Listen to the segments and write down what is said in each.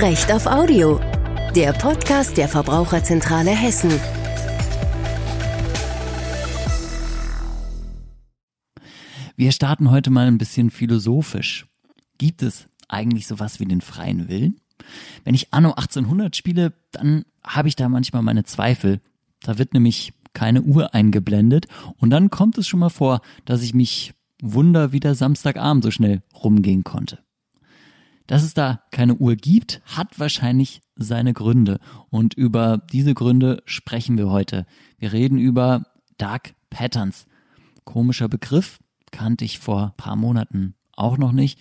Recht auf Audio, der Podcast der Verbraucherzentrale Hessen. Wir starten heute mal ein bisschen philosophisch. Gibt es eigentlich sowas wie den freien Willen? Wenn ich Anno 1800 spiele, dann habe ich da manchmal meine Zweifel. Da wird nämlich keine Uhr eingeblendet und dann kommt es schon mal vor, dass ich mich wunder, wie der Samstagabend so schnell rumgehen konnte. Dass es da keine Uhr gibt, hat wahrscheinlich seine Gründe. Und über diese Gründe sprechen wir heute. Wir reden über Dark Patterns. Komischer Begriff, kannte ich vor paar Monaten auch noch nicht.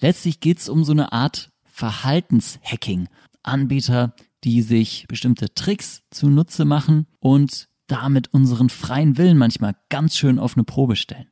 Letztlich geht es um so eine Art Verhaltenshacking. Anbieter, die sich bestimmte Tricks zunutze machen und damit unseren freien Willen manchmal ganz schön auf eine Probe stellen.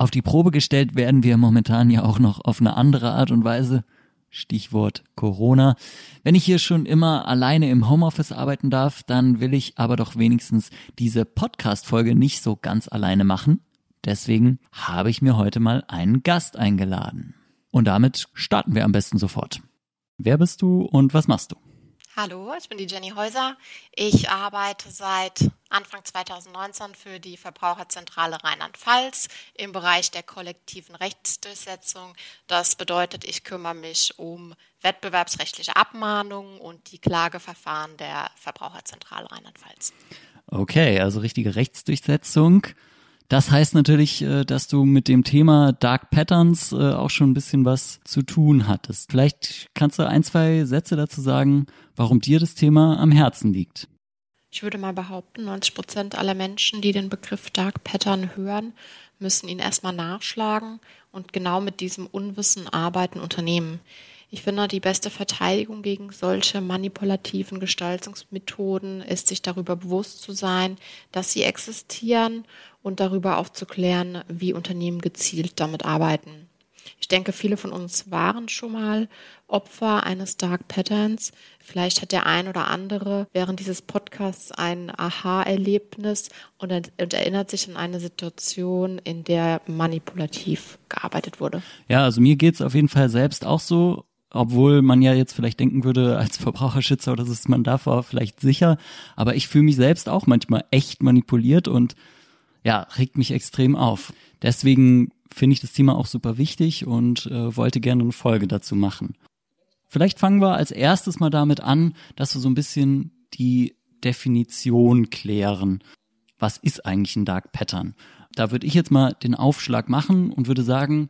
Auf die Probe gestellt werden wir momentan ja auch noch auf eine andere Art und Weise. Stichwort Corona. Wenn ich hier schon immer alleine im Homeoffice arbeiten darf, dann will ich aber doch wenigstens diese Podcast-Folge nicht so ganz alleine machen. Deswegen habe ich mir heute mal einen Gast eingeladen. Und damit starten wir am besten sofort. Wer bist du und was machst du? Hallo, ich bin die Jenny Häuser. Ich arbeite seit Anfang 2019 für die Verbraucherzentrale Rheinland-Pfalz im Bereich der kollektiven Rechtsdurchsetzung. Das bedeutet, ich kümmere mich um wettbewerbsrechtliche Abmahnungen und die Klageverfahren der Verbraucherzentrale Rheinland-Pfalz. Okay, also richtige Rechtsdurchsetzung. Das heißt natürlich, äh, dass du mit dem Thema Dark Patterns äh, auch schon ein bisschen was zu tun hattest. Vielleicht kannst du ein, zwei Sätze dazu sagen, warum dir das Thema am Herzen liegt. Ich würde mal behaupten, 90 Prozent aller Menschen, die den Begriff Dark Pattern hören, müssen ihn erstmal nachschlagen und genau mit diesem Unwissen arbeiten Unternehmen. Ich finde, die beste Verteidigung gegen solche manipulativen Gestaltungsmethoden ist, sich darüber bewusst zu sein, dass sie existieren und darüber aufzuklären, wie Unternehmen gezielt damit arbeiten. Ich denke, viele von uns waren schon mal Opfer eines Dark Patterns. Vielleicht hat der ein oder andere während dieses Podcasts ein Aha-Erlebnis und, und, erinnert sich an eine Situation, in der manipulativ gearbeitet wurde. Ja, also mir geht's auf jeden Fall selbst auch so obwohl man ja jetzt vielleicht denken würde, als Verbraucherschützer oder so ist man davor vielleicht sicher. Aber ich fühle mich selbst auch manchmal echt manipuliert und ja, regt mich extrem auf. Deswegen finde ich das Thema auch super wichtig und äh, wollte gerne eine Folge dazu machen. Vielleicht fangen wir als erstes mal damit an, dass wir so ein bisschen die Definition klären. Was ist eigentlich ein Dark Pattern? Da würde ich jetzt mal den Aufschlag machen und würde sagen,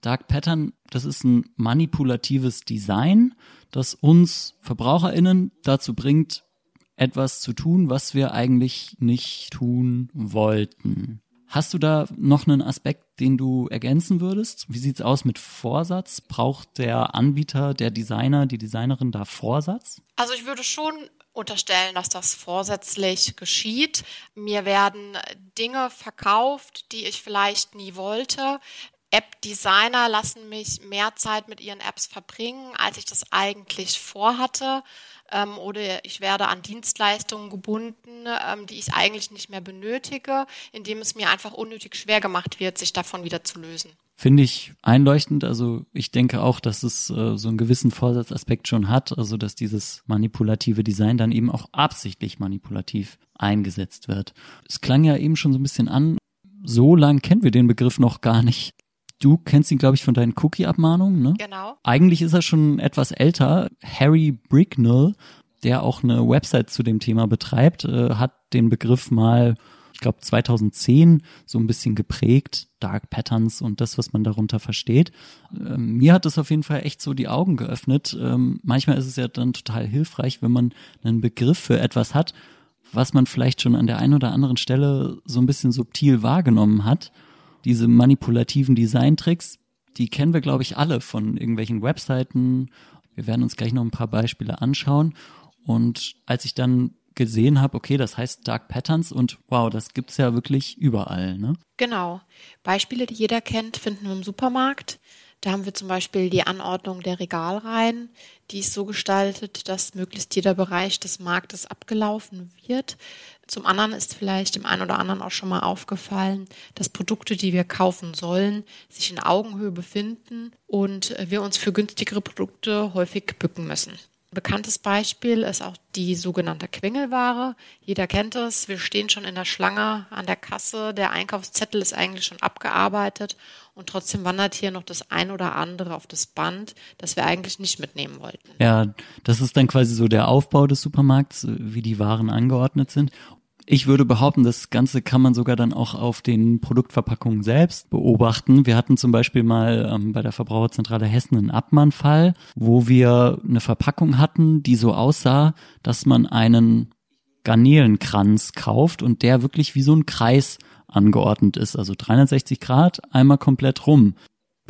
Dark Pattern, das ist ein manipulatives Design, das uns VerbraucherInnen dazu bringt, etwas zu tun, was wir eigentlich nicht tun wollten. Hast du da noch einen Aspekt, den du ergänzen würdest? Wie sieht's aus mit Vorsatz? Braucht der Anbieter, der Designer, die Designerin da Vorsatz? Also ich würde schon unterstellen, dass das vorsätzlich geschieht. Mir werden Dinge verkauft, die ich vielleicht nie wollte. App-Designer lassen mich mehr Zeit mit ihren Apps verbringen, als ich das eigentlich vorhatte. Ähm, oder ich werde an Dienstleistungen gebunden, ähm, die ich eigentlich nicht mehr benötige, indem es mir einfach unnötig schwer gemacht wird, sich davon wieder zu lösen. Finde ich einleuchtend. Also ich denke auch, dass es äh, so einen gewissen Vorsatzaspekt schon hat. Also dass dieses manipulative Design dann eben auch absichtlich manipulativ eingesetzt wird. Es klang ja eben schon so ein bisschen an, so lang kennen wir den Begriff noch gar nicht. Du kennst ihn, glaube ich, von deinen Cookie-Abmahnungen, ne? Genau. Eigentlich ist er schon etwas älter. Harry Bricknell, der auch eine Website zu dem Thema betreibt, äh, hat den Begriff mal, ich glaube, 2010 so ein bisschen geprägt. Dark Patterns und das, was man darunter versteht. Ähm, mir hat es auf jeden Fall echt so die Augen geöffnet. Ähm, manchmal ist es ja dann total hilfreich, wenn man einen Begriff für etwas hat, was man vielleicht schon an der einen oder anderen Stelle so ein bisschen subtil wahrgenommen hat diese manipulativen Designtricks, die kennen wir, glaube ich, alle von irgendwelchen Webseiten. Wir werden uns gleich noch ein paar Beispiele anschauen. Und als ich dann gesehen habe, okay, das heißt Dark Patterns und wow, das gibt's ja wirklich überall, ne? Genau. Beispiele, die jeder kennt, finden wir im Supermarkt. Da haben wir zum Beispiel die Anordnung der Regalreihen, die ist so gestaltet, dass möglichst jeder Bereich des Marktes abgelaufen wird. Zum anderen ist vielleicht dem einen oder anderen auch schon mal aufgefallen, dass Produkte, die wir kaufen sollen, sich in Augenhöhe befinden und wir uns für günstigere Produkte häufig bücken müssen. Bekanntes Beispiel ist auch die sogenannte Quengelware. Jeder kennt es. Wir stehen schon in der Schlange an der Kasse. Der Einkaufszettel ist eigentlich schon abgearbeitet und trotzdem wandert hier noch das ein oder andere auf das Band, das wir eigentlich nicht mitnehmen wollten. Ja, das ist dann quasi so der Aufbau des Supermarkts, wie die Waren angeordnet sind. Ich würde behaupten, das Ganze kann man sogar dann auch auf den Produktverpackungen selbst beobachten. Wir hatten zum Beispiel mal ähm, bei der Verbraucherzentrale Hessen einen Abmannfall, wo wir eine Verpackung hatten, die so aussah, dass man einen Garnelenkranz kauft und der wirklich wie so ein Kreis angeordnet ist, also 360 Grad einmal komplett rum.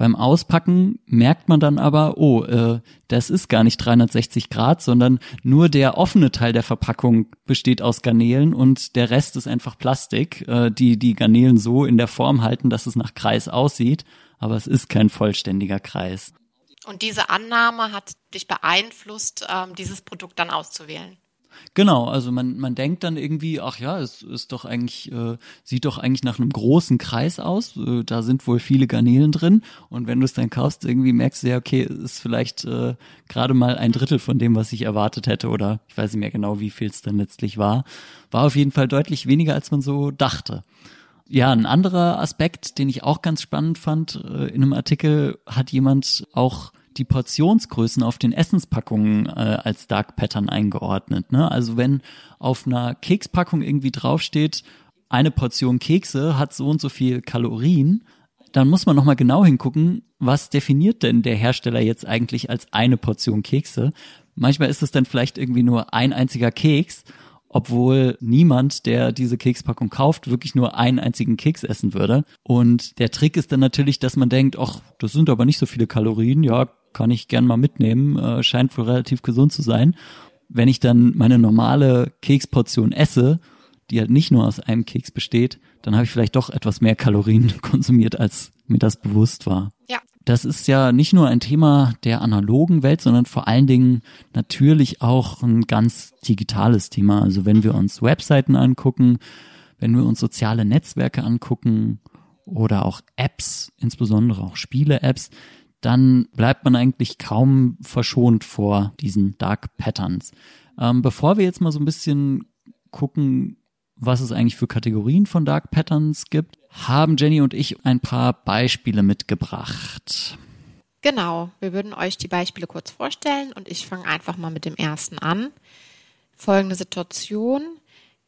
Beim Auspacken merkt man dann aber, oh, äh, das ist gar nicht 360 Grad, sondern nur der offene Teil der Verpackung besteht aus Garnelen und der Rest ist einfach Plastik, äh, die die Garnelen so in der Form halten, dass es nach Kreis aussieht, aber es ist kein vollständiger Kreis. Und diese Annahme hat dich beeinflusst, ähm, dieses Produkt dann auszuwählen? Genau, also man, man denkt dann irgendwie, ach ja, es ist doch eigentlich, äh, sieht doch eigentlich nach einem großen Kreis aus. Äh, da sind wohl viele Garnelen drin. Und wenn du es dann kaufst, irgendwie merkst du ja, okay, ist vielleicht äh, gerade mal ein Drittel von dem, was ich erwartet hätte. Oder ich weiß nicht mehr genau, wie viel es dann letztlich war. War auf jeden Fall deutlich weniger, als man so dachte. Ja, ein anderer Aspekt, den ich auch ganz spannend fand, äh, in einem Artikel hat jemand auch die Portionsgrößen auf den Essenspackungen äh, als Dark Pattern eingeordnet. Ne? Also wenn auf einer Kekspackung irgendwie draufsteht, eine Portion Kekse hat so und so viel Kalorien, dann muss man nochmal genau hingucken, was definiert denn der Hersteller jetzt eigentlich als eine Portion Kekse? Manchmal ist es dann vielleicht irgendwie nur ein einziger Keks obwohl niemand, der diese Kekspackung kauft, wirklich nur einen einzigen Keks essen würde. Und der Trick ist dann natürlich, dass man denkt, ach, das sind aber nicht so viele Kalorien, ja, kann ich gern mal mitnehmen, äh, scheint wohl relativ gesund zu sein. Wenn ich dann meine normale Keksportion esse, die halt nicht nur aus einem Keks besteht, dann habe ich vielleicht doch etwas mehr Kalorien konsumiert, als mir das bewusst war. Ja. Das ist ja nicht nur ein Thema der analogen Welt, sondern vor allen Dingen natürlich auch ein ganz digitales Thema. Also wenn wir uns Webseiten angucken, wenn wir uns soziale Netzwerke angucken oder auch Apps, insbesondere auch Spiele-Apps, dann bleibt man eigentlich kaum verschont vor diesen Dark Patterns. Ähm, bevor wir jetzt mal so ein bisschen gucken, was es eigentlich für Kategorien von Dark Patterns gibt, haben Jenny und ich ein paar Beispiele mitgebracht. Genau, wir würden euch die Beispiele kurz vorstellen und ich fange einfach mal mit dem ersten an. Folgende Situation.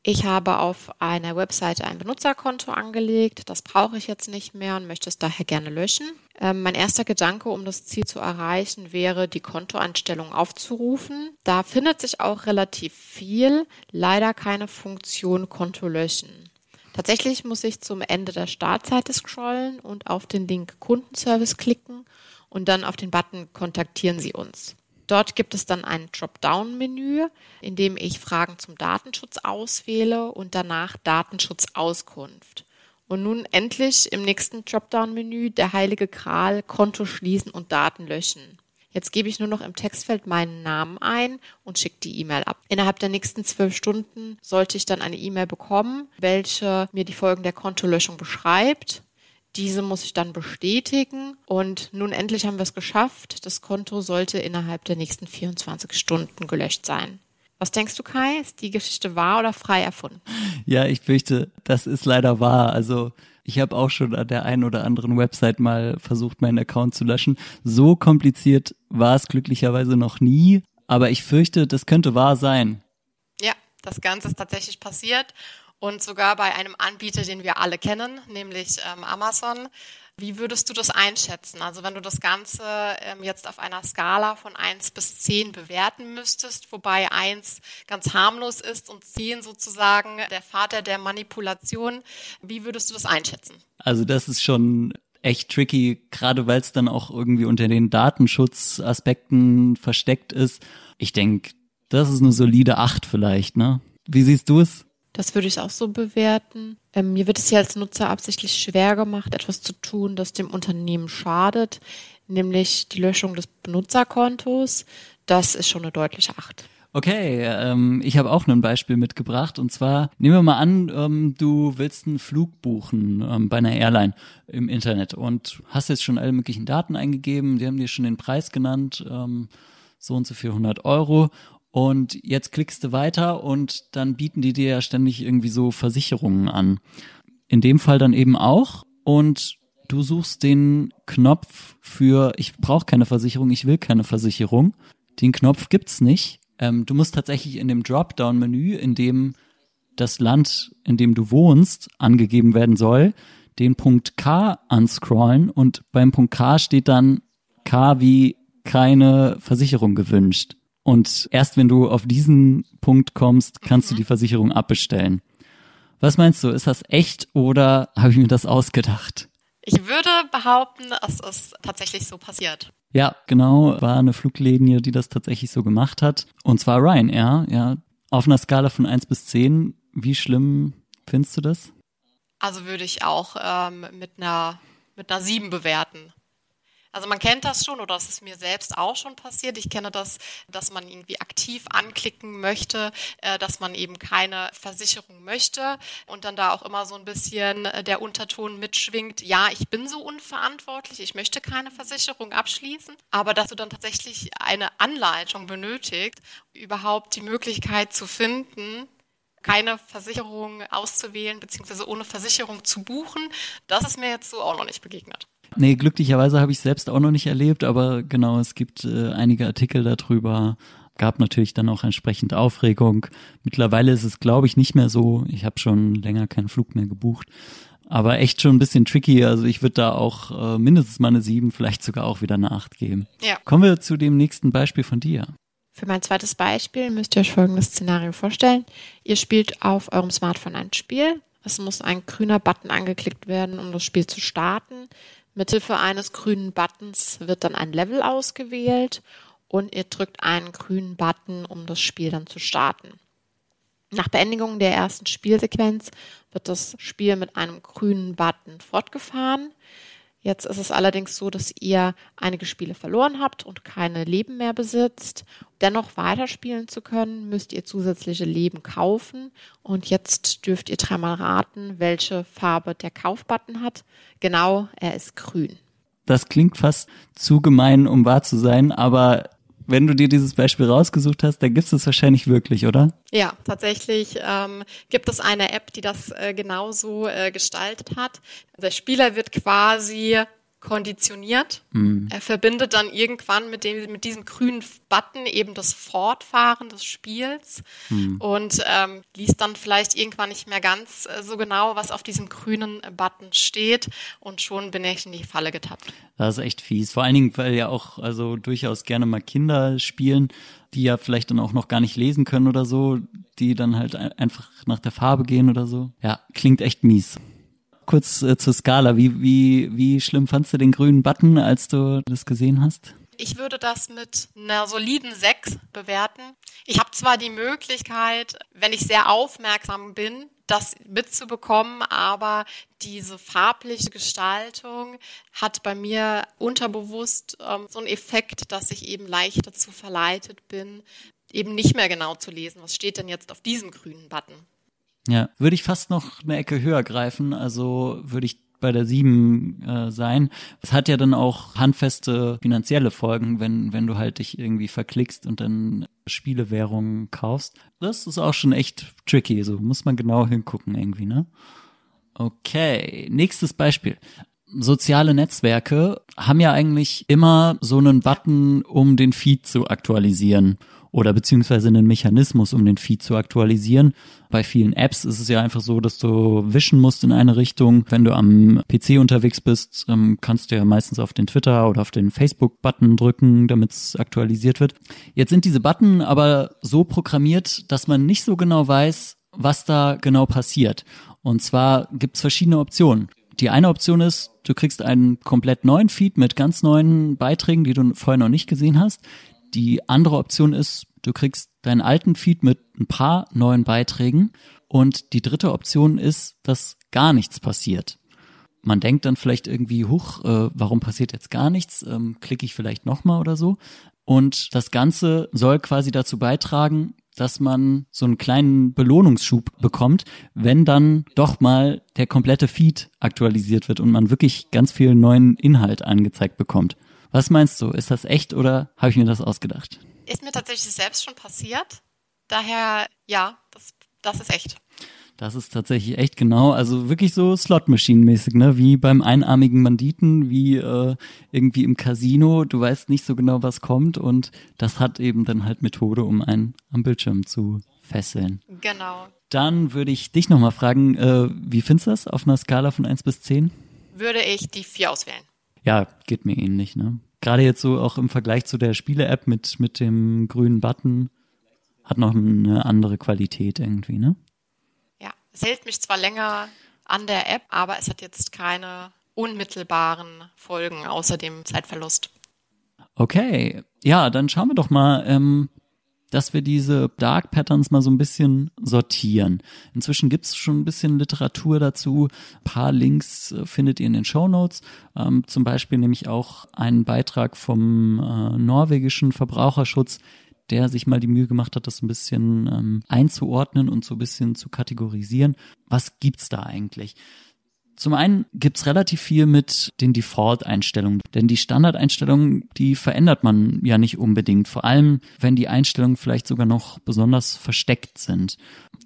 Ich habe auf einer Webseite ein Benutzerkonto angelegt. Das brauche ich jetzt nicht mehr und möchte es daher gerne löschen. Ähm, mein erster Gedanke, um das Ziel zu erreichen, wäre, die Kontoeinstellung aufzurufen. Da findet sich auch relativ viel, leider keine Funktion Konto löschen. Tatsächlich muss ich zum Ende der Startseite scrollen und auf den Link Kundenservice klicken und dann auf den Button Kontaktieren Sie uns. Dort gibt es dann ein Dropdown-Menü, in dem ich Fragen zum Datenschutz auswähle und danach Datenschutzauskunft. Und nun endlich im nächsten Dropdown-Menü der heilige Gral Konto schließen und Daten löschen. Jetzt gebe ich nur noch im Textfeld meinen Namen ein und schicke die E-Mail ab. Innerhalb der nächsten zwölf Stunden sollte ich dann eine E-Mail bekommen, welche mir die Folgen der Kontolöschung beschreibt diese muss ich dann bestätigen und nun endlich haben wir es geschafft. Das Konto sollte innerhalb der nächsten 24 Stunden gelöscht sein. Was denkst du, Kai? Ist die Geschichte wahr oder frei erfunden? Ja, ich fürchte, das ist leider wahr. Also ich habe auch schon an der einen oder anderen Website mal versucht, meinen Account zu löschen. So kompliziert war es glücklicherweise noch nie, aber ich fürchte, das könnte wahr sein. Ja, das Ganze ist tatsächlich passiert und sogar bei einem Anbieter, den wir alle kennen, nämlich ähm, Amazon. Wie würdest du das einschätzen? Also wenn du das Ganze ähm, jetzt auf einer Skala von 1 bis 10 bewerten müsstest, wobei 1 ganz harmlos ist und 10 sozusagen der Vater der Manipulation, wie würdest du das einschätzen? Also das ist schon echt tricky, gerade weil es dann auch irgendwie unter den Datenschutzaspekten versteckt ist. Ich denke, das ist eine solide 8 vielleicht, ne? Wie siehst du es? Das würde ich auch so bewerten. Ähm, mir wird es ja als Nutzer absichtlich schwer gemacht, etwas zu tun, das dem Unternehmen schadet, nämlich die Löschung des Benutzerkontos. Das ist schon eine deutliche Acht. Okay, ähm, ich habe auch ein Beispiel mitgebracht und zwar nehmen wir mal an, ähm, du willst einen Flug buchen ähm, bei einer Airline im Internet und hast jetzt schon alle möglichen Daten eingegeben, die haben dir schon den Preis genannt, ähm, so und so 400 Euro und jetzt klickst du weiter und dann bieten die dir ja ständig irgendwie so Versicherungen an. In dem Fall dann eben auch und du suchst den Knopf für ich brauche keine Versicherung, ich will keine Versicherung. Den Knopf gibt's nicht ähm, du musst tatsächlich in dem Dropdown-Menü, in dem das Land, in dem du wohnst, angegeben werden soll, den Punkt K unscrollen und beim Punkt K steht dann K wie keine Versicherung gewünscht. Und erst wenn du auf diesen Punkt kommst, kannst mhm. du die Versicherung abbestellen. Was meinst du, ist das echt oder habe ich mir das ausgedacht? Ich würde behaupten, es ist tatsächlich so passiert. Ja, genau, war eine Fluglinie, die das tatsächlich so gemacht hat. Und zwar Ryanair, ja. Auf einer Skala von eins bis zehn, wie schlimm findest du das? Also würde ich auch ähm, mit einer mit einer 7 bewerten. Also man kennt das schon oder das ist mir selbst auch schon passiert. Ich kenne das, dass man irgendwie aktiv anklicken möchte, äh, dass man eben keine Versicherung möchte und dann da auch immer so ein bisschen äh, der Unterton mitschwingt, ja, ich bin so unverantwortlich, ich möchte keine Versicherung abschließen, aber dass du dann tatsächlich eine Anleitung benötigt, überhaupt die Möglichkeit zu finden, keine Versicherung auszuwählen, beziehungsweise ohne Versicherung zu buchen, das ist mir jetzt so auch noch nicht begegnet. Nee, glücklicherweise habe ich selbst auch noch nicht erlebt, aber genau, es gibt äh, einige Artikel darüber. Gab natürlich dann auch entsprechend Aufregung. Mittlerweile ist es, glaube ich, nicht mehr so. Ich habe schon länger keinen Flug mehr gebucht. Aber echt schon ein bisschen tricky. Also ich würde da auch äh, mindestens mal eine sieben, vielleicht sogar auch wieder eine acht geben. Ja. Kommen wir zu dem nächsten Beispiel von dir. Für mein zweites Beispiel müsst ihr euch folgendes Szenario vorstellen. Ihr spielt auf eurem Smartphone ein Spiel. Es muss ein grüner Button angeklickt werden, um das Spiel zu starten. Mithilfe eines grünen Buttons wird dann ein Level ausgewählt und ihr drückt einen grünen Button, um das Spiel dann zu starten. Nach Beendigung der ersten Spielsequenz wird das Spiel mit einem grünen Button fortgefahren. Jetzt ist es allerdings so, dass ihr einige Spiele verloren habt und keine Leben mehr besitzt. Dennoch weiterspielen zu können, müsst ihr zusätzliche Leben kaufen. Und jetzt dürft ihr dreimal raten, welche Farbe der Kaufbutton hat. Genau, er ist grün. Das klingt fast zu gemein, um wahr zu sein, aber wenn du dir dieses Beispiel rausgesucht hast, dann gibt es wahrscheinlich wirklich, oder? Ja, tatsächlich ähm, gibt es eine App, die das äh, genauso äh, gestaltet hat. Der Spieler wird quasi konditioniert. Mhm. Er verbindet dann irgendwann mit dem mit diesem grünen Button eben das Fortfahren des Spiels mhm. und ähm, liest dann vielleicht irgendwann nicht mehr ganz äh, so genau, was auf diesem grünen Button steht und schon bin ich in die Falle getappt. Das ist echt fies. Vor allen Dingen, weil ja auch also durchaus gerne mal Kinder spielen, die ja vielleicht dann auch noch gar nicht lesen können oder so, die dann halt einfach nach der Farbe gehen oder so. Ja, klingt echt mies kurz äh, zur Skala. Wie, wie, wie schlimm fandst du den grünen Button, als du das gesehen hast? Ich würde das mit einer soliden 6 bewerten. Ich habe zwar die Möglichkeit, wenn ich sehr aufmerksam bin, das mitzubekommen, aber diese farbliche Gestaltung hat bei mir unterbewusst ähm, so einen Effekt, dass ich eben leicht dazu verleitet bin, eben nicht mehr genau zu lesen, was steht denn jetzt auf diesem grünen Button. Ja, würde ich fast noch eine Ecke höher greifen, also würde ich bei der sieben äh, sein. Es hat ja dann auch handfeste finanzielle Folgen, wenn, wenn du halt dich irgendwie verklickst und dann Spielewährungen kaufst. Das ist auch schon echt tricky, so muss man genau hingucken irgendwie, ne? Okay, nächstes Beispiel. Soziale Netzwerke haben ja eigentlich immer so einen Button, um den Feed zu aktualisieren oder beziehungsweise einen Mechanismus, um den Feed zu aktualisieren. Bei vielen Apps ist es ja einfach so, dass du wischen musst in eine Richtung. Wenn du am PC unterwegs bist, ähm, kannst du ja meistens auf den Twitter oder auf den Facebook-Button drücken, damit es aktualisiert wird. Jetzt sind diese Button aber so programmiert, dass man nicht so genau weiß, was da genau passiert. Und zwar gibt es verschiedene Optionen. Die eine Option ist, du kriegst einen komplett neuen Feed mit ganz neuen Beiträgen, die du vorher noch nicht gesehen hast. Die andere Option ist, du kriegst deinen alten Feed mit ein paar neuen Beiträgen. Und die dritte Option ist, dass gar nichts passiert. Man denkt dann vielleicht irgendwie, huch, äh, warum passiert jetzt gar nichts? Ähm, Klicke ich vielleicht nochmal oder so. Und das Ganze soll quasi dazu beitragen, dass man so einen kleinen Belohnungsschub bekommt, wenn dann doch mal der komplette Feed aktualisiert wird und man wirklich ganz viel neuen Inhalt angezeigt bekommt. Was meinst du? Ist das echt oder habe ich mir das ausgedacht? Ist mir tatsächlich selbst schon passiert. Daher, ja, das, das ist echt. Das ist tatsächlich echt genau, also wirklich so Slot-Machine-mäßig, ne? Wie beim einarmigen Banditen, wie äh, irgendwie im Casino. Du weißt nicht so genau, was kommt und das hat eben dann halt Methode, um einen am Bildschirm zu fesseln. Genau. Dann würde ich dich nochmal fragen, äh, wie findest du das auf einer Skala von 1 bis 10? Würde ich die 4 auswählen. Ja, geht mir ähnlich, ne? Gerade jetzt so auch im Vergleich zu der Spiele-App mit, mit dem grünen Button hat noch eine andere Qualität irgendwie, ne? Es hält mich zwar länger an der App, aber es hat jetzt keine unmittelbaren Folgen außer dem Zeitverlust. Okay, ja, dann schauen wir doch mal, ähm, dass wir diese Dark Patterns mal so ein bisschen sortieren. Inzwischen gibt's schon ein bisschen Literatur dazu. Ein paar Links äh, findet ihr in den Show Notes. Ähm, zum Beispiel nämlich auch einen Beitrag vom äh, norwegischen Verbraucherschutz, der sich mal die Mühe gemacht hat, das ein bisschen ähm, einzuordnen und so ein bisschen zu kategorisieren. Was gibt's da eigentlich? Zum einen gibt's relativ viel mit den Default-Einstellungen, denn die Standardeinstellungen, die verändert man ja nicht unbedingt, vor allem wenn die Einstellungen vielleicht sogar noch besonders versteckt sind.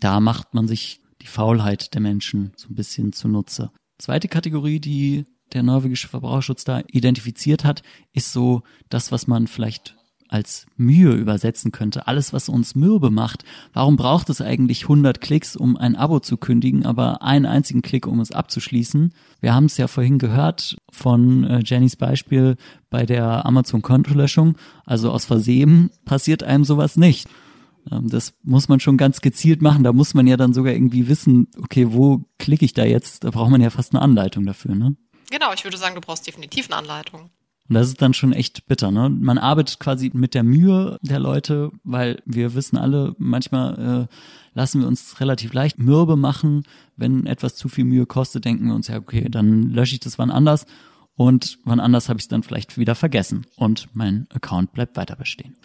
Da macht man sich die Faulheit der Menschen so ein bisschen zunutze. Zweite Kategorie, die der norwegische Verbraucherschutz da identifiziert hat, ist so das, was man vielleicht als Mühe übersetzen könnte. Alles, was uns mürbe macht. Warum braucht es eigentlich 100 Klicks, um ein Abo zu kündigen, aber einen einzigen Klick, um es abzuschließen? Wir haben es ja vorhin gehört von äh, Jennys Beispiel bei der Amazon-Kontolöschung. Also aus Versehen passiert einem sowas nicht. Ähm, das muss man schon ganz gezielt machen. Da muss man ja dann sogar irgendwie wissen, okay, wo klicke ich da jetzt? Da braucht man ja fast eine Anleitung dafür, ne? Genau, ich würde sagen, du brauchst definitiv eine Anleitung. Und das ist dann schon echt bitter, ne? Man arbeitet quasi mit der Mühe der Leute, weil wir wissen alle, manchmal äh, lassen wir uns relativ leicht mürbe machen. Wenn etwas zu viel Mühe kostet, denken wir uns ja, okay, dann lösche ich das wann anders und wann anders habe ich es dann vielleicht wieder vergessen und mein Account bleibt weiter bestehen.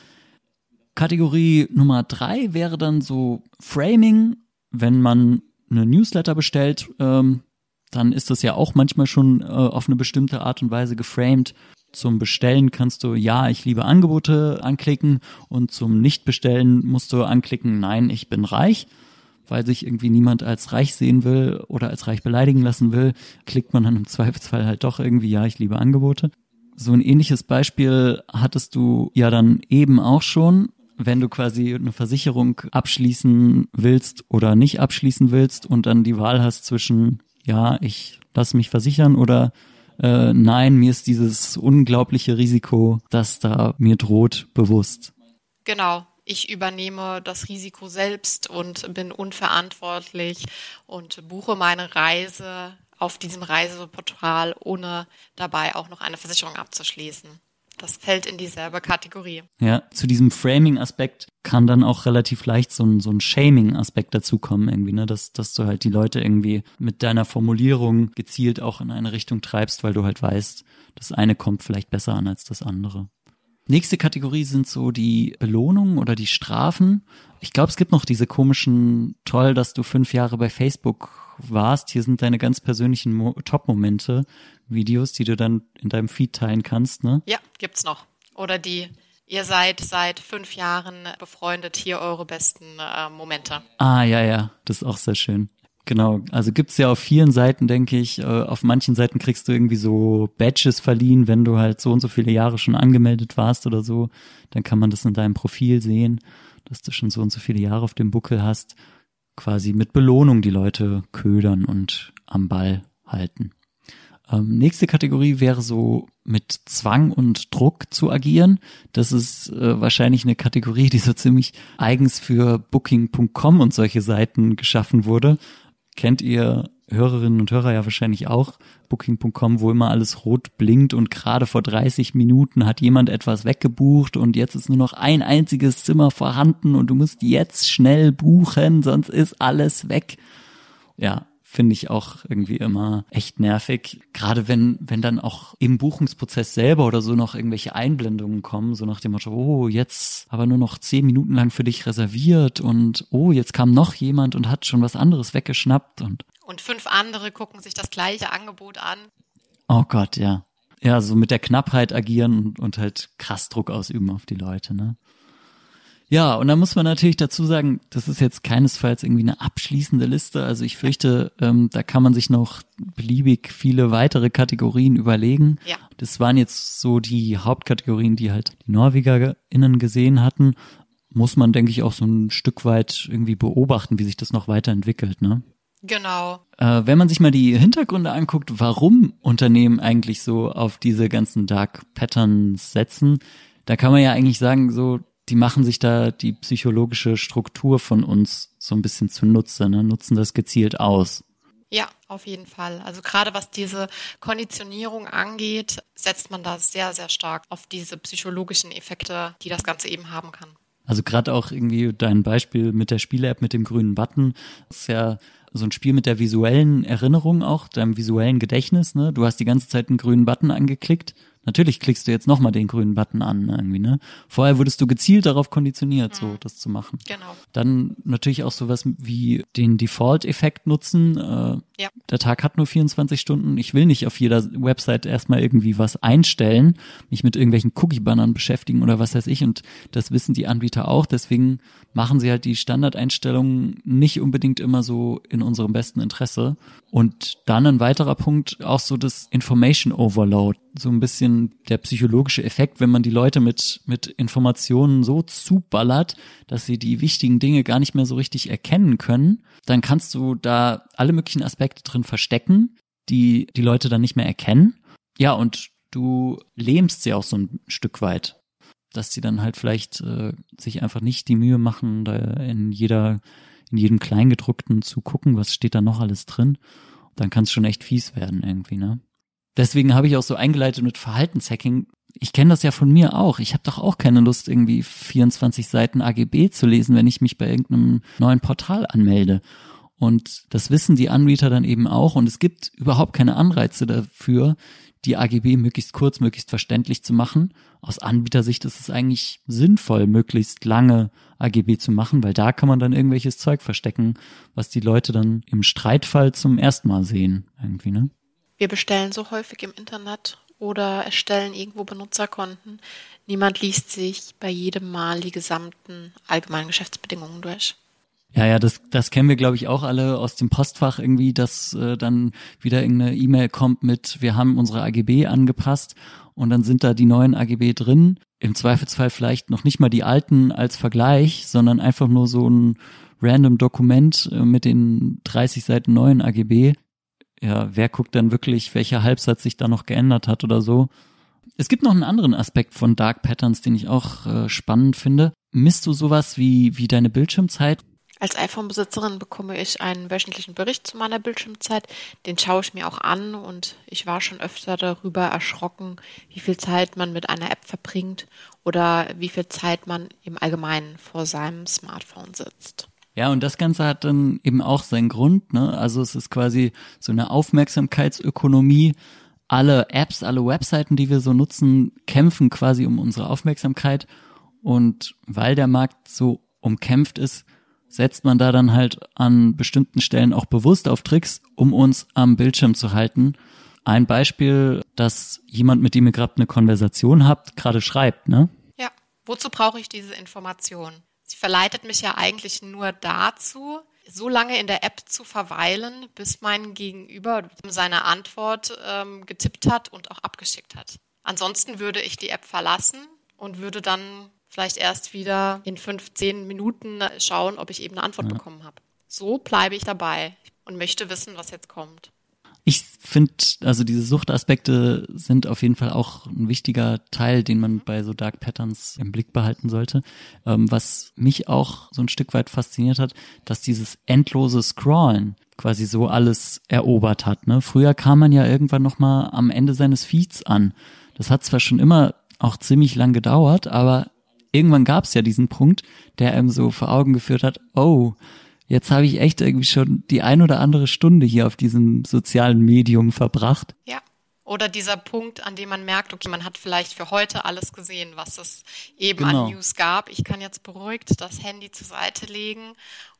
Kategorie Nummer drei wäre dann so Framing, wenn man eine Newsletter bestellt, ähm, dann ist das ja auch manchmal schon äh, auf eine bestimmte Art und Weise geframed. Zum Bestellen kannst du Ja, ich liebe Angebote anklicken und zum Nicht-Bestellen musst du anklicken Nein, ich bin reich. Weil sich irgendwie niemand als reich sehen will oder als reich beleidigen lassen will, klickt man dann im Zweifelsfall halt doch irgendwie Ja, ich liebe Angebote. So ein ähnliches Beispiel hattest du ja dann eben auch schon, wenn du quasi eine Versicherung abschließen willst oder nicht abschließen willst und dann die Wahl hast zwischen ja, ich lasse mich versichern oder äh, nein, mir ist dieses unglaubliche Risiko, das da mir droht, bewusst. Genau. Ich übernehme das Risiko selbst und bin unverantwortlich und buche meine Reise auf diesem Reiseportal, ohne dabei auch noch eine Versicherung abzuschließen. Das fällt in dieselbe Kategorie. Ja, zu diesem Framing-Aspekt kann dann auch relativ leicht so ein, so ein Shaming-Aspekt dazukommen irgendwie, ne, dass, dass du halt die Leute irgendwie mit deiner Formulierung gezielt auch in eine Richtung treibst, weil du halt weißt, das eine kommt vielleicht besser an als das andere. Nächste Kategorie sind so die Belohnungen oder die Strafen. Ich glaube, es gibt noch diese komischen, toll, dass du fünf Jahre bei Facebook warst. Hier sind deine ganz persönlichen Top-Momente, Videos, die du dann in deinem Feed teilen kannst, ne? Ja, gibt's noch. Oder die, ihr seid seit fünf Jahren befreundet, hier eure besten äh, Momente. Ah, ja, ja, das ist auch sehr schön. Genau, also gibt's ja auf vielen Seiten, denke ich. Äh, auf manchen Seiten kriegst du irgendwie so Badges verliehen, wenn du halt so und so viele Jahre schon angemeldet warst oder so. Dann kann man das in deinem Profil sehen, dass du schon so und so viele Jahre auf dem Buckel hast. Quasi mit Belohnung die Leute ködern und am Ball halten. Ähm, nächste Kategorie wäre so mit Zwang und Druck zu agieren. Das ist äh, wahrscheinlich eine Kategorie, die so ziemlich eigens für Booking.com und solche Seiten geschaffen wurde. Kennt ihr Hörerinnen und Hörer ja wahrscheinlich auch. Booking.com, wo immer alles rot blinkt und gerade vor 30 Minuten hat jemand etwas weggebucht und jetzt ist nur noch ein einziges Zimmer vorhanden und du musst jetzt schnell buchen, sonst ist alles weg. Ja, finde ich auch irgendwie immer echt nervig. Gerade wenn, wenn dann auch im Buchungsprozess selber oder so noch irgendwelche Einblendungen kommen, so nach dem Motto, oh, jetzt aber nur noch zehn Minuten lang für dich reserviert und oh, jetzt kam noch jemand und hat schon was anderes weggeschnappt und. Und fünf andere gucken sich das gleiche Angebot an. Oh Gott, ja. Ja, so mit der Knappheit agieren und, und halt krass Druck ausüben auf die Leute, ne? Ja, und da muss man natürlich dazu sagen, das ist jetzt keinesfalls irgendwie eine abschließende Liste. Also ich fürchte, ähm, da kann man sich noch beliebig viele weitere Kategorien überlegen. Ja. Das waren jetzt so die Hauptkategorien, die halt die NorwegerInnen gesehen hatten. Muss man, denke ich, auch so ein Stück weit irgendwie beobachten, wie sich das noch weiterentwickelt, ne? Genau. Äh, wenn man sich mal die Hintergründe anguckt, warum Unternehmen eigentlich so auf diese ganzen Dark Patterns setzen, da kann man ja eigentlich sagen, so die machen sich da die psychologische Struktur von uns so ein bisschen zunutze, ne? nutzen das gezielt aus. Ja, auf jeden Fall. Also gerade was diese Konditionierung angeht, setzt man da sehr, sehr stark auf diese psychologischen Effekte, die das Ganze eben haben kann. Also gerade auch irgendwie dein Beispiel mit der Spiele-App mit dem grünen Button ist ja so ein Spiel mit der visuellen Erinnerung auch, deinem visuellen Gedächtnis. Ne? Du hast die ganze Zeit einen grünen Button angeklickt Natürlich klickst du jetzt nochmal den grünen Button an irgendwie, ne? Vorher wurdest du gezielt darauf konditioniert, so mhm. das zu machen. Genau. Dann natürlich auch sowas wie den Default-Effekt nutzen. Äh, ja. Der Tag hat nur 24 Stunden. Ich will nicht auf jeder Website erstmal irgendwie was einstellen, mich mit irgendwelchen Cookie-Bannern beschäftigen oder was weiß ich. Und das wissen die Anbieter auch. Deswegen machen sie halt die Standardeinstellungen nicht unbedingt immer so in unserem besten Interesse. Und dann ein weiterer Punkt, auch so das Information Overload. So ein bisschen der psychologische Effekt, wenn man die Leute mit, mit Informationen so zuballert, dass sie die wichtigen Dinge gar nicht mehr so richtig erkennen können, dann kannst du da alle möglichen Aspekte drin verstecken, die die Leute dann nicht mehr erkennen. Ja, und du lähmst sie auch so ein Stück weit dass sie dann halt vielleicht äh, sich einfach nicht die Mühe machen, da in jeder, in jedem Kleingedruckten zu gucken, was steht da noch alles drin. Dann kann es schon echt fies werden irgendwie, ne? Deswegen habe ich auch so eingeleitet mit Verhaltenshacking. Ich kenne das ja von mir auch. Ich habe doch auch keine Lust, irgendwie 24 Seiten AGB zu lesen, wenn ich mich bei irgendeinem neuen Portal anmelde. Und das wissen die Anbieter dann eben auch. Und es gibt überhaupt keine Anreize dafür, die AGB möglichst kurz, möglichst verständlich zu machen. Aus Anbietersicht ist es eigentlich sinnvoll, möglichst lange AGB zu machen, weil da kann man dann irgendwelches Zeug verstecken, was die Leute dann im Streitfall zum ersten Mal sehen, irgendwie, ne? Wir bestellen so häufig im Internet oder erstellen irgendwo Benutzerkonten. Niemand liest sich bei jedem Mal die gesamten allgemeinen Geschäftsbedingungen durch. Ja, ja, das, das kennen wir, glaube ich, auch alle aus dem Postfach irgendwie, dass äh, dann wieder irgendeine E-Mail kommt mit, wir haben unsere AGB angepasst und dann sind da die neuen AGB drin. Im Zweifelsfall vielleicht noch nicht mal die alten als Vergleich, sondern einfach nur so ein random Dokument äh, mit den 30 Seiten neuen AGB. Ja, wer guckt dann wirklich, welcher Halbsatz sich da noch geändert hat oder so? Es gibt noch einen anderen Aspekt von Dark Patterns, den ich auch äh, spannend finde. Misst du sowas wie, wie deine Bildschirmzeit? Als iPhone-Besitzerin bekomme ich einen wöchentlichen Bericht zu meiner Bildschirmzeit. Den schaue ich mir auch an und ich war schon öfter darüber erschrocken, wie viel Zeit man mit einer App verbringt oder wie viel Zeit man im Allgemeinen vor seinem Smartphone sitzt. Ja, und das Ganze hat dann eben auch seinen Grund. Ne? Also es ist quasi so eine Aufmerksamkeitsökonomie. Alle Apps, alle Webseiten, die wir so nutzen, kämpfen quasi um unsere Aufmerksamkeit. Und weil der Markt so umkämpft ist, setzt man da dann halt an bestimmten Stellen auch bewusst auf Tricks, um uns am Bildschirm zu halten. Ein Beispiel, dass jemand, mit dem ihr gerade eine Konversation habt, gerade schreibt, ne? Ja, wozu brauche ich diese Information? Sie verleitet mich ja eigentlich nur dazu, so lange in der App zu verweilen, bis mein Gegenüber seine Antwort ähm, getippt hat und auch abgeschickt hat. Ansonsten würde ich die App verlassen und würde dann vielleicht erst wieder in 15 Minuten schauen, ob ich eben eine Antwort ja. bekommen habe. So bleibe ich dabei und möchte wissen, was jetzt kommt. Ich finde, also diese Suchtaspekte sind auf jeden Fall auch ein wichtiger Teil, den man bei so Dark Patterns im Blick behalten sollte. Ähm, was mich auch so ein Stück weit fasziniert hat, dass dieses endlose Scrollen quasi so alles erobert hat. Ne? Früher kam man ja irgendwann noch mal am Ende seines Feeds an. Das hat zwar schon immer auch ziemlich lang gedauert, aber irgendwann gab es ja diesen Punkt, der einem so vor Augen geführt hat, oh, Jetzt habe ich echt irgendwie schon die ein oder andere Stunde hier auf diesem sozialen Medium verbracht. Ja. Oder dieser Punkt, an dem man merkt, okay, man hat vielleicht für heute alles gesehen, was es eben Genau. an News gab. Ich kann jetzt beruhigt das Handy zur Seite legen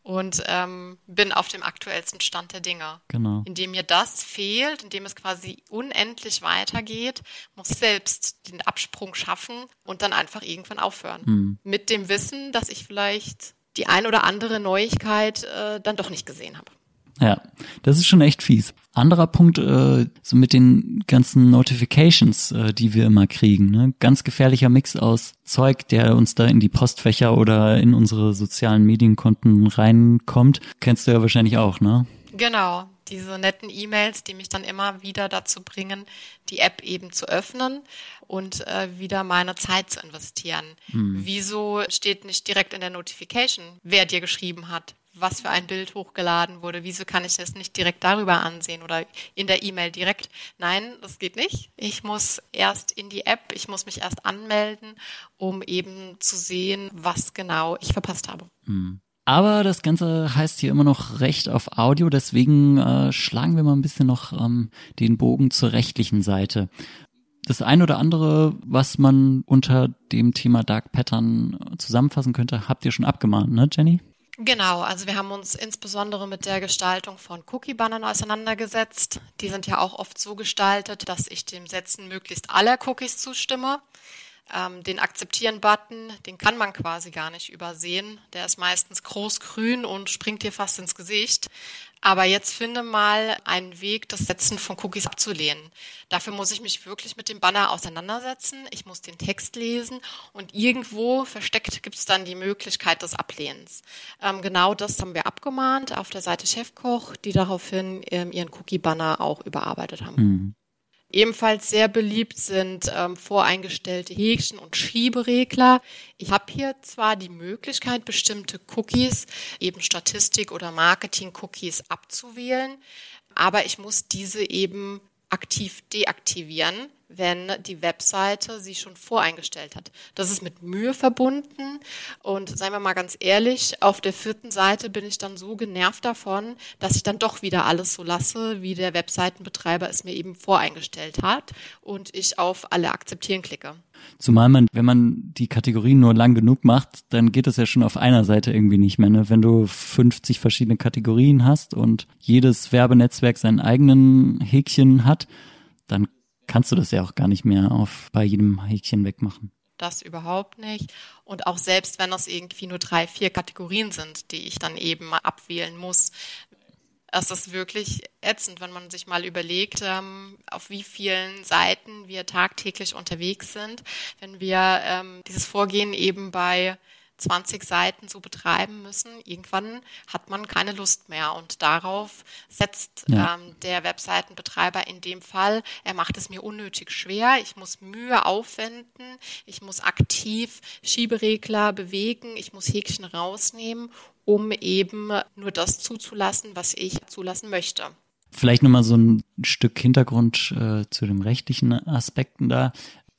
und ähm, bin auf dem aktuellsten Stand der Dinge. Genau. Indem mir das fehlt, indem es quasi unendlich weitergeht, muss ich selbst den Absprung schaffen und dann einfach irgendwann aufhören. Mit dem Wissen, dass ich vielleicht die ein oder andere Neuigkeit äh, dann doch nicht gesehen habe. Ja, das ist schon echt fies. Anderer Punkt, äh, so mit den ganzen Notifications, äh, die wir immer kriegen. Ne? Ganz gefährlicher Mix aus Zeug, der uns da in die Postfächer oder in unsere sozialen Medienkonten reinkommt. Kennst du ja wahrscheinlich auch, ne? Genau, diese netten E-Mails, die mich dann immer wieder dazu bringen, die App eben zu öffnen und äh, wieder meine Zeit zu investieren. Wieso steht nicht direkt in der Notification, wer dir geschrieben hat, was für ein Bild hochgeladen wurde? Wieso kann ich das nicht direkt darüber ansehen oder in der E-Mail direkt? Nein, das geht nicht. Ich muss erst in die App, ich muss mich erst anmelden, um eben zu sehen, was genau ich verpasst habe. Aber das Ganze heißt hier immer noch Recht auf Audio, deswegen äh, schlagen wir mal ein bisschen noch ähm, den Bogen zur rechtlichen Seite. Das ein oder andere, was man unter dem Thema Dark Pattern äh, zusammenfassen könnte, habt ihr schon abgemahnt, ne, Jenny? Genau, also wir haben uns insbesondere mit der Gestaltung von Cookie-Bannern auseinandergesetzt. Die sind ja auch oft so gestaltet, dass ich dem Setzen möglichst aller Cookies zustimme. Ähm, den Akzeptieren-Button, den kann man quasi gar nicht übersehen. Der ist meistens groß-grün und springt dir fast ins Gesicht. Aber jetzt finde mal einen Weg, das Setzen von Cookies abzulehnen. Dafür muss ich mich wirklich mit dem Banner auseinandersetzen. Ich muss den Text lesen und irgendwo versteckt gibt es dann die Möglichkeit des Ablehnens. Ähm, genau das haben wir abgemahnt auf der Seite Chefkoch, die daraufhin ähm, ihren Cookie-Banner auch überarbeitet haben. Ebenfalls sehr beliebt sind ähm, voreingestellte Häkchen und Schieberegler. Ich habe hier zwar die Möglichkeit, bestimmte Cookies, eben Statistik- oder Marketing-Cookies abzuwählen, aber ich muss diese eben aktiv deaktivieren, wenn die Webseite sie schon voreingestellt hat. Das ist mit Mühe verbunden und seien wir mal ganz ehrlich, auf der vierten Seite bin ich dann so genervt davon, dass ich dann doch wieder alles so lasse, wie der Webseitenbetreiber es mir eben voreingestellt hat und ich auf alle akzeptieren klicke. Zumal man, wenn man die Kategorien nur lang genug macht, dann geht es ja schon auf einer Seite irgendwie nicht mehr. Ne? Wenn du 50 verschiedene Kategorien hast und jedes Werbenetzwerk seinen eigenen Häkchen hat, dann kannst du das ja auch gar nicht mehr auf bei jedem Häkchen wegmachen. Das überhaupt nicht. Und auch selbst wenn das irgendwie nur drei, vier Kategorien sind, die ich dann eben mal abwählen muss, ist wirklich ätzend, wenn man sich mal überlegt, ähm, auf wie vielen Seiten wir tagtäglich unterwegs sind. Wenn wir ähm, dieses Vorgehen eben bei 20 Seiten so betreiben müssen, irgendwann hat man keine Lust mehr. Und darauf setzt Ja. ähm, der Webseitenbetreiber in dem Fall, er macht es mir unnötig schwer. Ich muss Mühe aufwenden. Ich muss aktiv Schieberegler bewegen. Ich muss Häkchen rausnehmen, um eben nur das zuzulassen, was ich zulassen möchte. Vielleicht nochmal so ein Stück Hintergrund äh, zu den rechtlichen Aspekten da.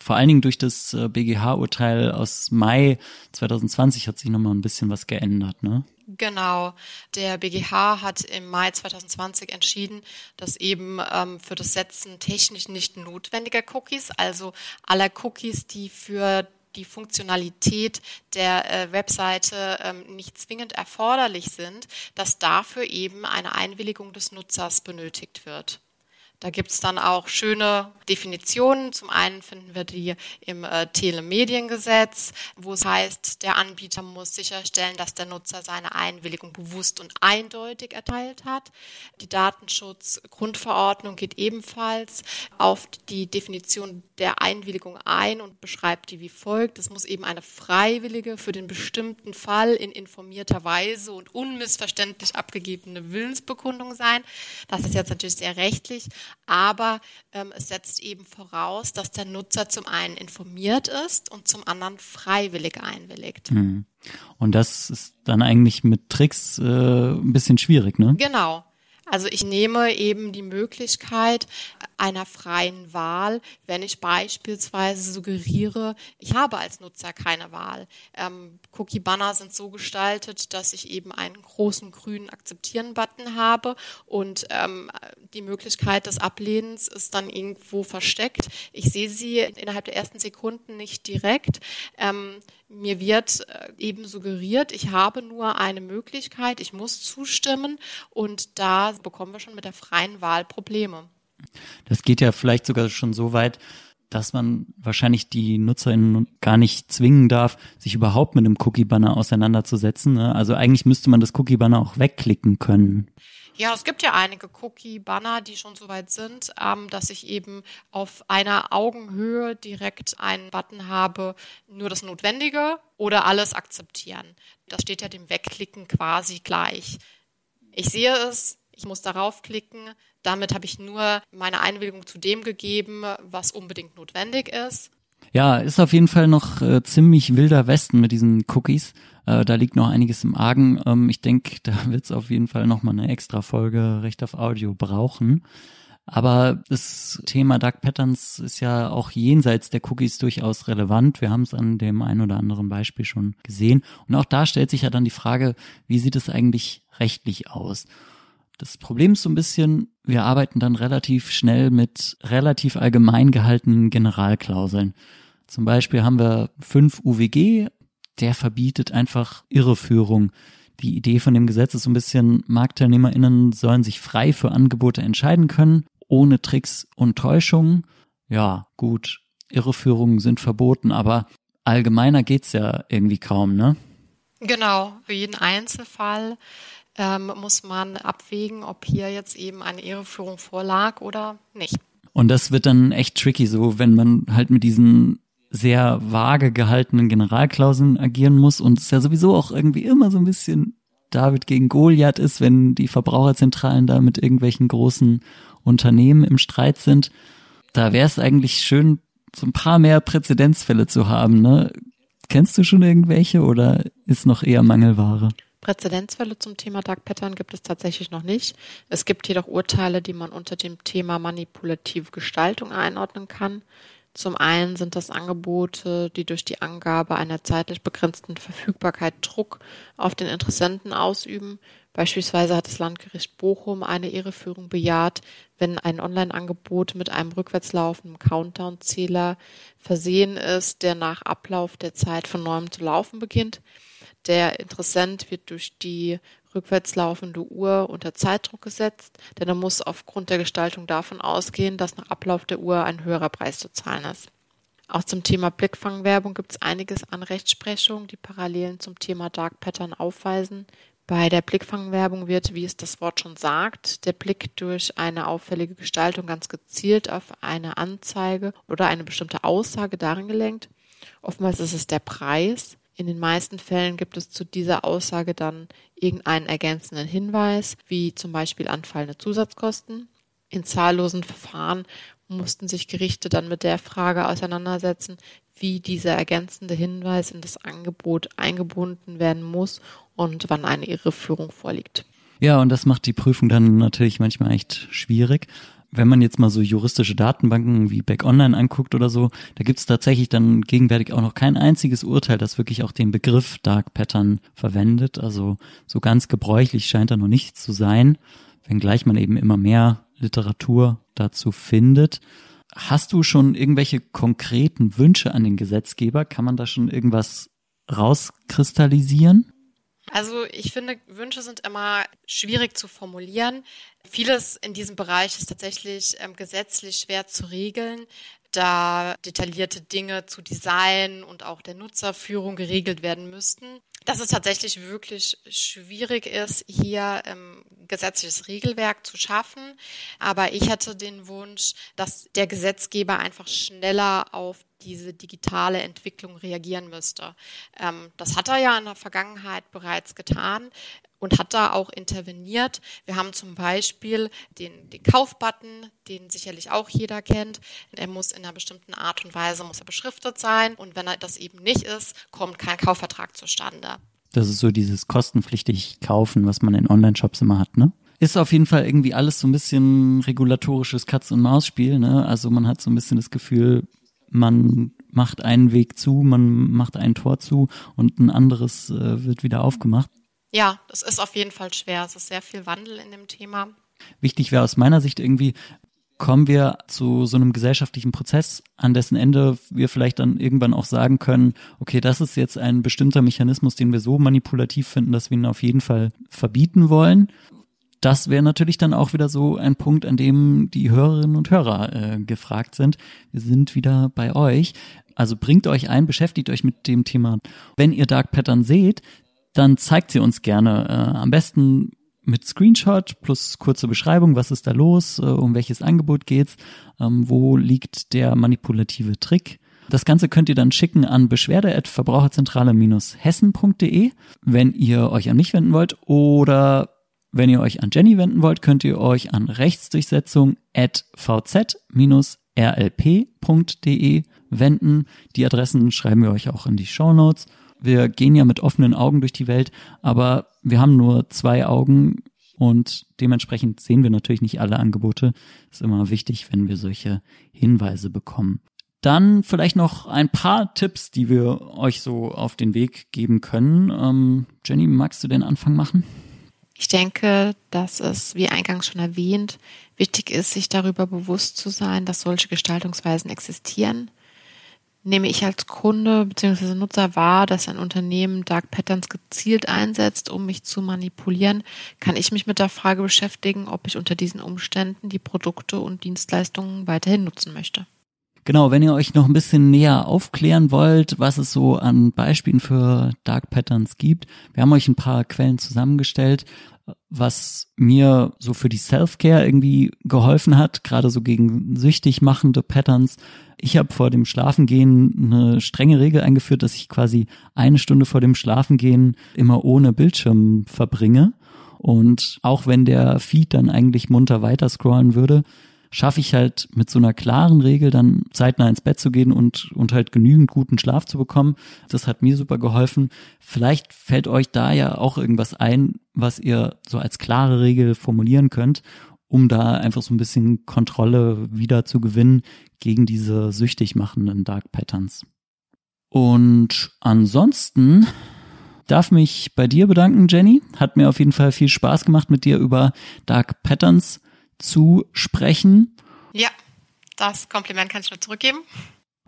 Vor allen Dingen durch das äh, BGH-Urteil aus Mai 2020 hat sich nochmal ein bisschen was geändert, ne? Genau. Der BGH hat im Mai 2020 entschieden, dass eben ähm, für das Setzen technisch nicht notwendiger Cookies, also aller Cookies, die für die Funktionalität der äh, Webseite ähm, nicht zwingend erforderlich sind, dass dafür eben eine Einwilligung des Nutzers benötigt wird. Da gibt's dann auch schöne Definitionen. Zum einen finden wir die im äh, Telemediengesetz, wo es heißt, der Anbieter muss sicherstellen, dass der Nutzer seine Einwilligung bewusst und eindeutig erteilt hat. Die Datenschutzgrundverordnung geht ebenfalls auf die Definition der Einwilligung ein und beschreibt die wie folgt. Es muss eben eine freiwillige, für den bestimmten Fall in informierter Weise und unmissverständlich abgegebene Willensbekundung sein. Das ist jetzt natürlich sehr rechtlich, aber ähm, es setzt eben voraus, dass der Nutzer zum einen informiert ist und zum anderen freiwillig einwilligt. Und das ist dann eigentlich mit Tricks äh, ein bisschen schwierig, ne? Genau. Also ich nehme eben die Möglichkeit einer freien Wahl, wenn ich beispielsweise suggeriere, ich habe als Nutzer keine Wahl. Ähm, Cookie-Banner sind so gestaltet, dass ich eben einen großen grünen Akzeptieren-Button habe und ähm, die Möglichkeit des Ablehnens ist dann irgendwo versteckt. Ich sehe sie innerhalb der ersten Sekunden nicht direkt. Ähm, mir wird äh, eben suggeriert, ich habe nur eine Möglichkeit, ich muss zustimmen und da bekommen wir schon mit der freien Wahl Probleme. Das geht ja vielleicht sogar schon so weit, dass man wahrscheinlich die NutzerInnen gar nicht zwingen darf, sich überhaupt mit einem Cookie-Banner auseinanderzusetzen. Ne? Also eigentlich müsste man das Cookie-Banner auch wegklicken können. Ja, es gibt ja einige Cookie-Banner, die schon so weit sind, ähm, dass ich eben auf einer Augenhöhe direkt einen Button habe, nur das Notwendige oder alles akzeptieren. Das steht ja dem Wegklicken quasi gleich. Ich sehe es, ich muss darauf klicken. Damit habe ich nur meine Einwilligung zu dem gegeben, was unbedingt notwendig ist. Ja, ist auf jeden Fall noch äh, ziemlich wilder Westen mit diesen Cookies. Äh, da liegt noch einiges im Argen. Ähm, ich denke, da wird es auf jeden Fall noch mal eine extra Folge Recht auf Audio brauchen. Aber das Thema Dark Patterns ist ja auch jenseits der Cookies durchaus relevant. Wir haben es an dem einen oder anderen Beispiel schon gesehen. Und auch da stellt sich ja dann die Frage, wie sieht es eigentlich rechtlich aus? Das Problem ist so ein bisschen, wir arbeiten dann relativ schnell mit relativ allgemein gehaltenen Generalklauseln. Zum Beispiel haben wir 5 UWG, der verbietet einfach Irreführung. Die Idee von dem Gesetz ist so ein bisschen, MarktteilnehmerInnen sollen sich frei für Angebote entscheiden können, ohne Tricks und Täuschungen. Ja, gut, Irreführungen sind verboten, aber allgemeiner geht's ja irgendwie kaum, ne? Genau, für jeden Einzelfall ähm, muss man abwägen, ob hier jetzt eben eine Irreführung vorlag oder nicht. Und das wird dann echt tricky, so wenn man halt mit diesen sehr vage gehaltenen Generalklauseln agieren muss und es ja sowieso auch irgendwie immer so ein bisschen David gegen Goliath ist, wenn die Verbraucherzentralen da mit irgendwelchen großen Unternehmen im Streit sind. Da wäre es eigentlich schön, so ein paar mehr Präzedenzfälle zu haben. Ne? Kennst du schon irgendwelche oder ist noch eher Mangelware? Präzedenzfälle zum Thema Dark Pattern gibt es tatsächlich noch nicht. Es gibt jedoch Urteile, die man unter dem Thema manipulative Gestaltung einordnen kann. Zum einen sind das Angebote, die durch die Angabe einer zeitlich begrenzten Verfügbarkeit Druck auf den Interessenten ausüben. Beispielsweise hat das Landgericht Bochum eine Irreführung bejaht, wenn ein Online-Angebot mit einem rückwärts laufenden Countdown-Zähler versehen ist, der nach Ablauf der Zeit von neuem zu laufen beginnt. Der Interessent wird durch die rückwärts laufende Uhr unter Zeitdruck gesetzt, denn er muss aufgrund der Gestaltung davon ausgehen, dass nach Ablauf der Uhr ein höherer Preis zu zahlen ist. Auch zum Thema Blickfangwerbung gibt es einiges an Rechtsprechung, die Parallelen zum Thema Dark Pattern aufweisen. Bei der Blickfangwerbung wird, wie es das Wort schon sagt, der Blick durch eine auffällige Gestaltung ganz gezielt auf eine Anzeige oder eine bestimmte Aussage darin gelenkt. Oftmals ist es der Preis. In den meisten Fällen gibt es zu dieser Aussage dann irgendeinen ergänzenden Hinweis, wie zum Beispiel anfallende Zusatzkosten. In zahllosen Verfahren mussten sich Gerichte dann mit der Frage auseinandersetzen, wie dieser ergänzende Hinweis in das Angebot eingebunden werden muss und wann eine Irreführung vorliegt. Ja, und das macht die Prüfung dann natürlich manchmal echt schwierig wenn man jetzt mal so juristische Datenbanken wie Back Online anguckt oder so, da gibt es tatsächlich dann gegenwärtig auch noch kein einziges Urteil, das wirklich auch den Begriff Dark Pattern verwendet. Also so ganz gebräuchlich scheint er noch nicht zu sein, wenngleich man eben immer mehr Literatur dazu findet. Hast du schon irgendwelche konkreten Wünsche an den Gesetzgeber? Kann man da schon irgendwas rauskristallisieren? Also ich finde, Wünsche sind immer schwierig zu formulieren. Vieles in diesem Bereich ist tatsächlich ähm, gesetzlich schwer zu regeln, da detaillierte Dinge zu Design und auch der Nutzerführung geregelt werden müssten. Dass es tatsächlich wirklich schwierig ist, hier ähm, gesetzliches Regelwerk zu schaffen. Aber ich hätte den Wunsch, dass der Gesetzgeber einfach schneller auf diese digitale Entwicklung reagieren müsste. Ähm, das hat er ja in der Vergangenheit bereits getan und hat da auch interveniert. Wir haben zum Beispiel den, den Kaufbutton, den sicherlich auch jeder kennt. Er muss in einer bestimmten Art und Weise muss er beschriftet sein und wenn er das eben nicht ist, kommt kein Kaufvertrag zustande. Das ist so dieses kostenpflichtig kaufen, was man in Online-Shops immer hat, ne? ist auf jeden Fall irgendwie alles so ein bisschen regulatorisches Katz-und-Maus-Spiel. Ne? Also man hat so ein bisschen das Gefühl, man macht einen Weg zu, man macht ein Tor zu und ein anderes äh, wird wieder aufgemacht. Ja, das ist auf jeden Fall schwer. Es ist sehr viel Wandel in dem Thema. Wichtig wäre aus meiner Sicht irgendwie, kommen wir zu so einem gesellschaftlichen Prozess, an dessen Ende wir vielleicht dann irgendwann auch sagen können, okay, das ist jetzt ein bestimmter Mechanismus, den wir so manipulativ finden, dass wir ihn auf jeden Fall verbieten wollen. Das wäre natürlich dann auch wieder so ein Punkt, an dem die Hörerinnen und Hörer äh, gefragt sind. Wir sind wieder bei euch. Also bringt euch ein, beschäftigt euch mit dem Thema. Wenn ihr Dark Pattern seht, dann zeigt sie uns gerne. Äh, am besten mit Screenshot plus kurze Beschreibung, was ist da los, äh, um welches Angebot geht's, ähm, wo liegt der manipulative Trick. Das Ganze könnt ihr dann schicken an beschwerde@verbraucherzentrale-hessen.de, wenn ihr euch an mich wenden wollt oder wenn ihr euch an Jenny wenden wollt, könnt ihr euch an rechtsdurchsetzung at vz-rlp.de wenden. Die Adressen schreiben wir euch auch in die Show Notes wir gehen ja mit offenen Augen durch die Welt, aber wir haben nur zwei Augen und dementsprechend sehen wir natürlich nicht alle Angebote. Ist immer wichtig, wenn wir solche Hinweise bekommen. Dann vielleicht noch ein paar Tipps, die wir euch so auf den Weg geben können. Ähm, Jenny, magst du den Anfang machen? Ich denke, dass es, wie eingangs schon erwähnt, wichtig ist, sich darüber bewusst zu sein, dass solche Gestaltungsweisen existieren nehme ich als Kunde bzw. Nutzer wahr, dass ein Unternehmen Dark Patterns gezielt einsetzt, um mich zu manipulieren, kann ich mich mit der Frage beschäftigen, ob ich unter diesen Umständen die Produkte und Dienstleistungen weiterhin nutzen möchte. Genau, wenn ihr euch noch ein bisschen näher aufklären wollt, was es so an Beispielen für Dark Patterns gibt, wir haben euch ein paar Quellen zusammengestellt, was mir so für die Self-Care irgendwie geholfen hat, gerade so gegen süchtig machende Patterns. Ich habe vor dem Schlafengehen eine strenge Regel eingeführt, dass ich quasi eine Stunde vor dem Schlafengehen immer ohne Bildschirm verbringe. Und auch wenn der Feed dann eigentlich munter weiter scrollen würde, schaffe ich halt mit so einer klaren Regel dann zeitnah ins Bett zu gehen und, und halt genügend guten Schlaf zu bekommen. Das hat mir super geholfen. Vielleicht fällt euch da ja auch irgendwas ein, was ihr so als klare Regel formulieren könnt, um da einfach so ein bisschen Kontrolle wieder zu gewinnen gegen diese süchtig machenden Dark Patterns. Und ansonsten darf mich bei dir bedanken, Jenny. Hat mir auf jeden Fall viel Spaß gemacht, mit dir über Dark Patterns zu sprechen. Ja, das Kompliment kann ich nur zurückgeben.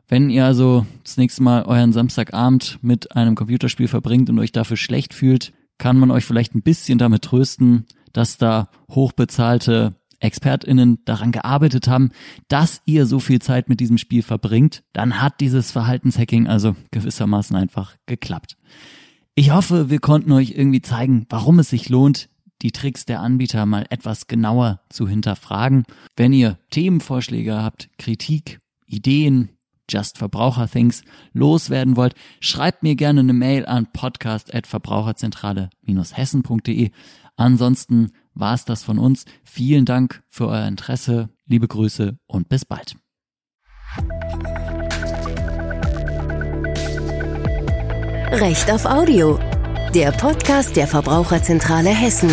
Wenn ihr also das nächste Mal euren Samstagabend mit einem Computerspiel verbringt und euch dafür schlecht fühlt, kann man euch vielleicht ein bisschen damit trösten, dass da hochbezahlte ExpertInnen daran gearbeitet haben, dass ihr so viel Zeit mit diesem Spiel verbringt, dann hat dieses Verhaltenshacking also gewissermaßen einfach geklappt. Ich hoffe, wir konnten euch irgendwie zeigen, warum es sich lohnt, die Tricks der Anbieter mal etwas genauer zu hinterfragen. Wenn ihr Themenvorschläge habt, Kritik, Ideen, Just Verbraucher Things loswerden wollt, schreibt mir gerne eine Mail an podcast@verbraucherzentrale-hessen.de. Ansonsten war es das von uns. Vielen Dank für euer Interesse, liebe Grüße und bis bald. Recht auf Audio der Podcast der Verbraucherzentrale Hessen.